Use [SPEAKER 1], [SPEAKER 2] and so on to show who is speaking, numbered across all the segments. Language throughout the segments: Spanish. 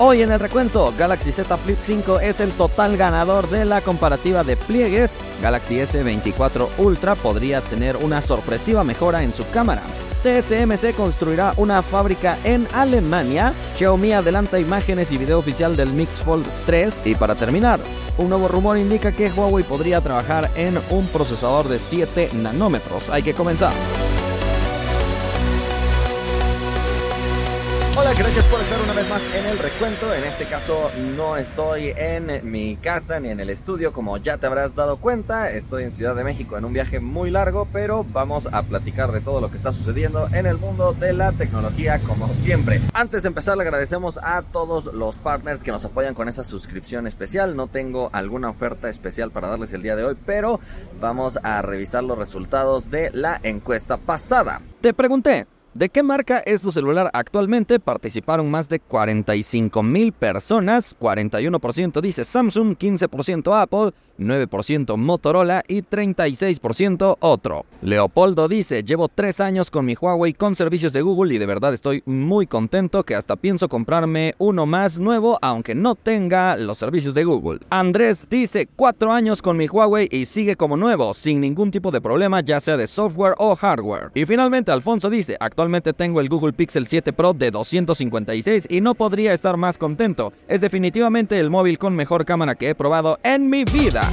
[SPEAKER 1] Hoy en el recuento, Galaxy Z Flip 5 es el total ganador de la comparativa de pliegues. Galaxy S24 Ultra podría tener una sorpresiva mejora en su cámara. TSMC construirá una fábrica en Alemania. Xiaomi adelanta imágenes y video oficial del Mix Fold 3. Y para terminar, un nuevo rumor indica que Huawei podría trabajar en un procesador de 7 nanómetros. Hay que comenzar. Hola, gracias por estar una vez más en el recuento. En este caso no estoy en mi casa ni en el estudio como ya te habrás dado cuenta. Estoy en Ciudad de México en un viaje muy largo, pero vamos a platicar de todo lo que está sucediendo en el mundo de la tecnología como siempre. Antes de empezar le agradecemos a todos los partners que nos apoyan con esa suscripción especial. No tengo alguna oferta especial para darles el día de hoy, pero vamos a revisar los resultados de la encuesta pasada. Te pregunté, ¿De qué marca es tu celular actualmente? Participaron más de 45 mil personas, 41% dice Samsung, 15% Apple, 9% Motorola y 36% otro. Leopoldo dice, llevo 3 años con mi Huawei con servicios de Google y de verdad estoy muy contento que hasta pienso comprarme uno más nuevo aunque no tenga los servicios de Google. Andrés dice, 4 años con mi Huawei y sigue como nuevo, sin ningún tipo de problema ya sea de software o hardware. Y finalmente Alfonso dice, actualmente tengo el Google Pixel 7 Pro de 256 y no podría estar más contento. Es definitivamente el móvil con mejor cámara que he probado en mi vida.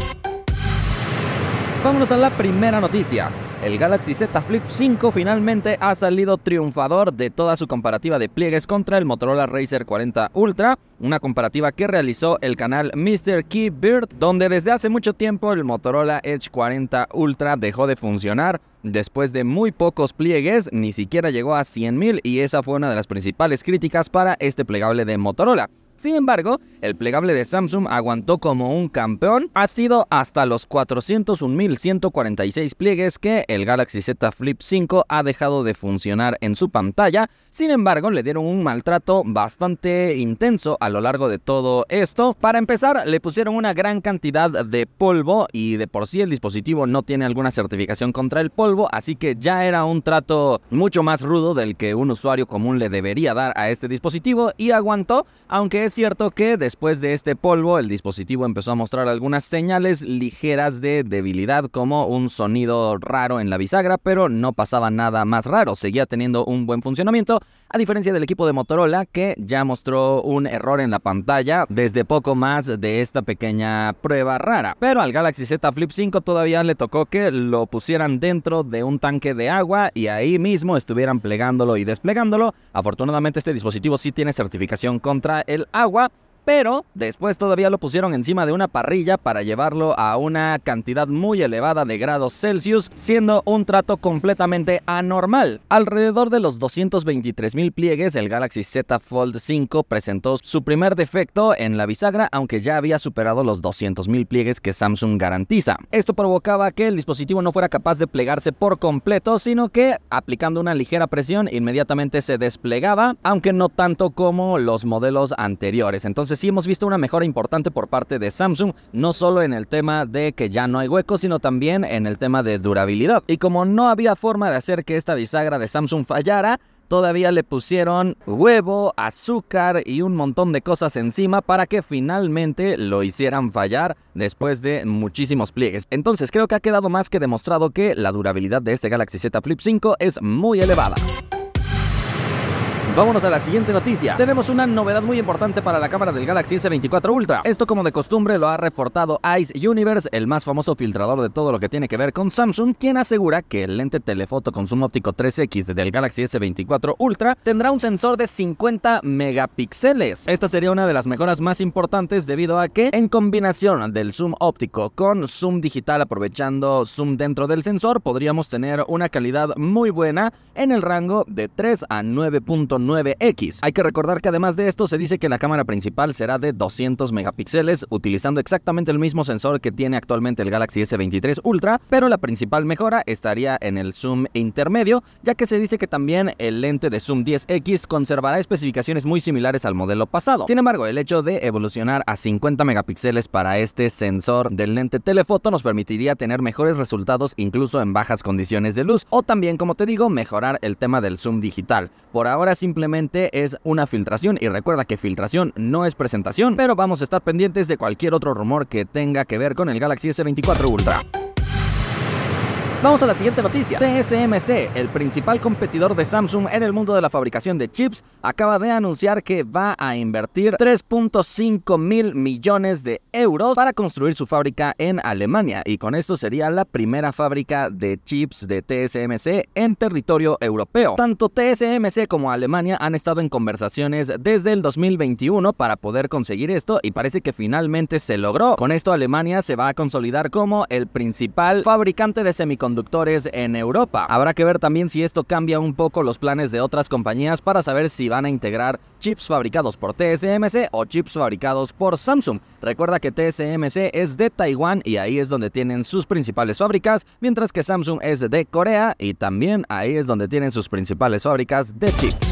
[SPEAKER 1] Vámonos a la primera noticia. El Galaxy Z Flip 5 finalmente ha salido triunfador de toda su comparativa de pliegues contra el Motorola Racer 40 Ultra, una comparativa que realizó el canal Mr. Keybird, donde desde hace mucho tiempo el Motorola Edge 40 Ultra dejó de funcionar. Después de muy pocos pliegues, ni siquiera llegó a 100.000 y esa fue una de las principales críticas para este plegable de Motorola. Sin embargo, el plegable de Samsung aguantó como un campeón. Ha sido hasta los 401.146 pliegues que el Galaxy Z Flip 5 ha dejado de funcionar en su pantalla. Sin embargo, le dieron un maltrato bastante intenso a lo largo de todo esto. Para empezar, le pusieron una gran cantidad de polvo y de por sí el dispositivo no tiene alguna certificación contra el polvo, así que ya era un trato mucho más rudo del que un usuario común le debería dar a este dispositivo y aguantó, aunque es es cierto que después de este polvo el dispositivo empezó a mostrar algunas señales ligeras de debilidad como un sonido raro en la bisagra, pero no pasaba nada más raro, seguía teniendo un buen funcionamiento, a diferencia del equipo de Motorola que ya mostró un error en la pantalla desde poco más de esta pequeña prueba rara. Pero al Galaxy Z Flip 5 todavía le tocó que lo pusieran dentro de un tanque de agua y ahí mismo estuvieran plegándolo y desplegándolo. Afortunadamente este dispositivo sí tiene certificación contra el agua agua pero después todavía lo pusieron encima de una parrilla para llevarlo a una cantidad muy elevada de grados Celsius, siendo un trato completamente anormal. Alrededor de los 223 mil pliegues, el Galaxy Z Fold 5 presentó su primer defecto en la bisagra, aunque ya había superado los 200 mil pliegues que Samsung garantiza. Esto provocaba que el dispositivo no fuera capaz de plegarse por completo, sino que aplicando una ligera presión inmediatamente se desplegaba, aunque no tanto como los modelos anteriores. Entonces sí hemos visto una mejora importante por parte de Samsung, no solo en el tema de que ya no hay huecos, sino también en el tema de durabilidad. Y como no había forma de hacer que esta bisagra de Samsung fallara, todavía le pusieron huevo, azúcar y un montón de cosas encima para que finalmente lo hicieran fallar después de muchísimos pliegues. Entonces creo que ha quedado más que demostrado que la durabilidad de este Galaxy Z Flip 5 es muy elevada. Vámonos a la siguiente noticia. Tenemos una novedad muy importante para la cámara del Galaxy S24 Ultra. Esto como de costumbre lo ha reportado Ice Universe, el más famoso filtrador de todo lo que tiene que ver con Samsung, quien asegura que el lente telefoto con zoom óptico 3X del Galaxy S24 Ultra tendrá un sensor de 50 megapíxeles. Esta sería una de las mejoras más importantes debido a que en combinación del zoom óptico con zoom digital aprovechando zoom dentro del sensor podríamos tener una calidad muy buena en el rango de 3 a 9.9 9X. Hay que recordar que además de esto se dice que la cámara principal será de 200 megapíxeles utilizando exactamente el mismo sensor que tiene actualmente el Galaxy S23 Ultra, pero la principal mejora estaría en el zoom intermedio, ya que se dice que también el lente de zoom 10X conservará especificaciones muy similares al modelo pasado. Sin embargo, el hecho de evolucionar a 50 megapíxeles para este sensor del lente telefoto nos permitiría tener mejores resultados incluso en bajas condiciones de luz o también, como te digo, mejorar el tema del zoom digital. Por ahora simplemente simplemente es una filtración y recuerda que filtración no es presentación, pero vamos a estar pendientes de cualquier otro rumor que tenga que ver con el Galaxy S24 Ultra. Vamos a la siguiente noticia. TSMC, el principal competidor de Samsung en el mundo de la fabricación de chips, acaba de anunciar que va a invertir 3.5 mil millones de euros para construir su fábrica en Alemania y con esto sería la primera fábrica de chips de TSMC en territorio europeo. Tanto TSMC como Alemania han estado en conversaciones desde el 2021 para poder conseguir esto y parece que finalmente se logró. Con esto Alemania se va a consolidar como el principal fabricante de semiconductores conductores en Europa. Habrá que ver también si esto cambia un poco los planes de otras compañías para saber si van a integrar chips fabricados por TSMC o chips fabricados por Samsung. Recuerda que TSMC es de Taiwán y ahí es donde tienen sus principales fábricas, mientras que Samsung es de Corea y también ahí es donde tienen sus principales fábricas de chips.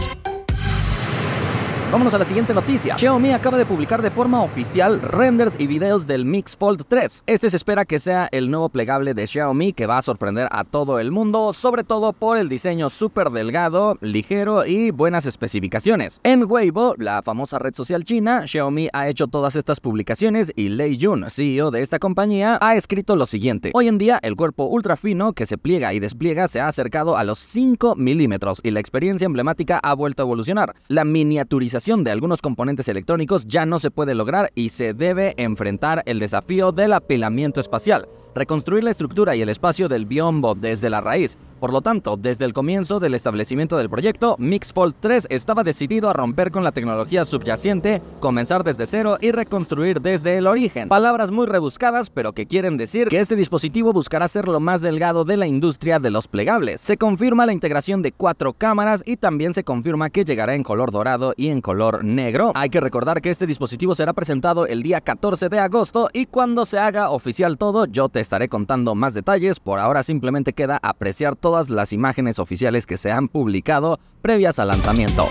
[SPEAKER 1] Vámonos a la siguiente noticia. Xiaomi acaba de publicar de forma oficial renders y videos del Mix Fold 3. Este se espera que sea el nuevo plegable de Xiaomi que va a sorprender a todo el mundo, sobre todo por el diseño súper delgado, ligero y buenas especificaciones. En Weibo, la famosa red social china, Xiaomi ha hecho todas estas publicaciones y Lei Jun, CEO de esta compañía, ha escrito lo siguiente. Hoy en día, el cuerpo ultra fino que se pliega y despliega se ha acercado a los 5 milímetros y la experiencia emblemática ha vuelto a evolucionar. La miniaturización de algunos componentes electrónicos ya no se puede lograr y se debe enfrentar el desafío del apilamiento espacial, reconstruir la estructura y el espacio del biombo desde la raíz, por lo tanto, desde el comienzo del establecimiento del proyecto, Mixfold 3 estaba decidido a romper con la tecnología subyacente, comenzar desde cero y reconstruir desde el origen. Palabras muy rebuscadas, pero que quieren decir que este dispositivo buscará ser lo más delgado de la industria de los plegables. Se confirma la integración de cuatro cámaras y también se confirma que llegará en color dorado y en color negro. Hay que recordar que este dispositivo será presentado el día 14 de agosto y cuando se haga oficial todo, yo te estaré contando más detalles. Por ahora simplemente queda apreciar todas las imágenes oficiales que se han publicado previas al lanzamiento.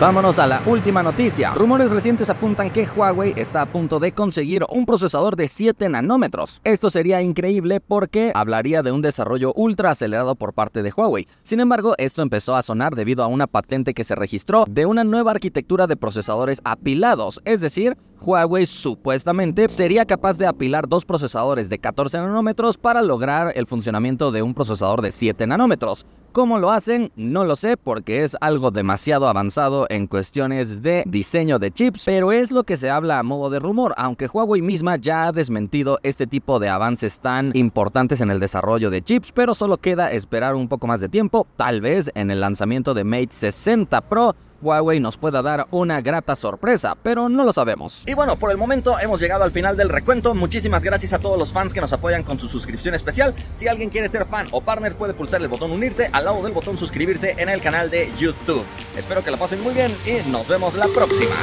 [SPEAKER 1] Vámonos a la última noticia. Rumores recientes apuntan que Huawei está a punto de conseguir un procesador de 7 nanómetros. Esto sería increíble porque hablaría de un desarrollo ultra acelerado por parte de Huawei. Sin embargo, esto empezó a sonar debido a una patente que se registró de una nueva arquitectura de procesadores apilados, es decir, Huawei supuestamente sería capaz de apilar dos procesadores de 14 nanómetros para lograr el funcionamiento de un procesador de 7 nanómetros. ¿Cómo lo hacen? No lo sé porque es algo demasiado avanzado en cuestiones de diseño de chips, pero es lo que se habla a modo de rumor, aunque Huawei misma ya ha desmentido este tipo de avances tan importantes en el desarrollo de chips, pero solo queda esperar un poco más de tiempo, tal vez en el lanzamiento de Mate 60 Pro Huawei nos pueda dar una grata sorpresa, pero no lo sabemos. Y bueno, por el momento hemos llegado al final del recuento. Muchísimas gracias a todos los fans que nos apoyan con su suscripción especial. Si alguien quiere ser fan o partner, puede pulsar el botón unirse al lado del botón suscribirse en el canal de YouTube. Espero que la pasen muy bien y nos vemos la próxima.